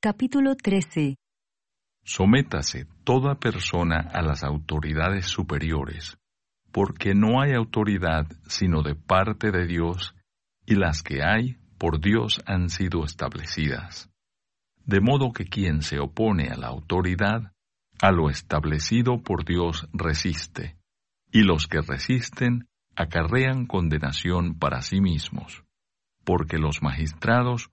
Capítulo 13 Sométase toda persona a las autoridades superiores, porque no hay autoridad sino de parte de Dios, y las que hay por Dios han sido establecidas. De modo que quien se opone a la autoridad, a lo establecido por Dios resiste, y los que resisten acarrean condenación para sí mismos, porque los magistrados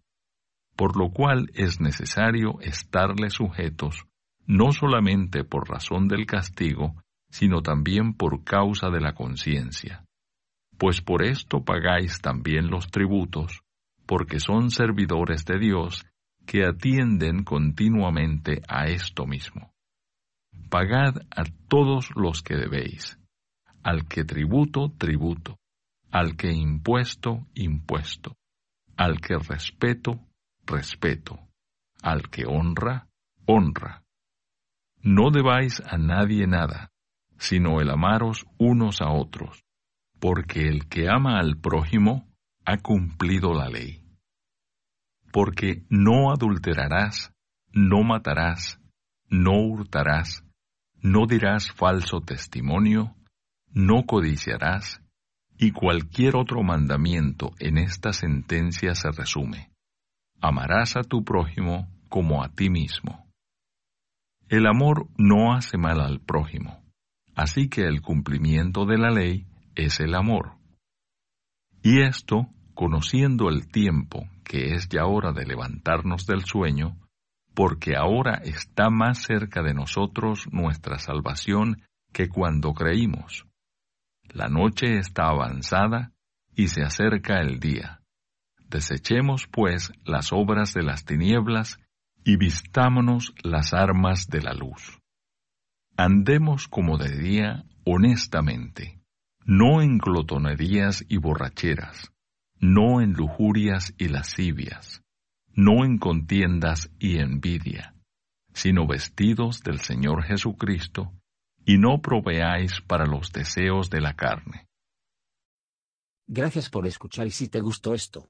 Por lo cual es necesario estarle sujetos, no solamente por razón del castigo, sino también por causa de la conciencia. Pues por esto pagáis también los tributos, porque son servidores de Dios que atienden continuamente a esto mismo. Pagad a todos los que debéis, al que tributo, tributo, al que impuesto, impuesto, al que respeto, respeto, al que honra, honra. No debáis a nadie nada, sino el amaros unos a otros, porque el que ama al prójimo ha cumplido la ley. Porque no adulterarás, no matarás, no hurtarás, no dirás falso testimonio, no codiciarás, y cualquier otro mandamiento en esta sentencia se resume. Amarás a tu prójimo como a ti mismo. El amor no hace mal al prójimo, así que el cumplimiento de la ley es el amor. Y esto, conociendo el tiempo, que es ya hora de levantarnos del sueño, porque ahora está más cerca de nosotros nuestra salvación que cuando creímos. La noche está avanzada y se acerca el día. Desechemos, pues, las obras de las tinieblas y vistámonos las armas de la luz. Andemos como de día honestamente, no en glotonerías y borracheras, no en lujurias y lascivias, no en contiendas y envidia, sino vestidos del Señor Jesucristo, y no proveáis para los deseos de la carne. Gracias por escuchar y si te gustó esto,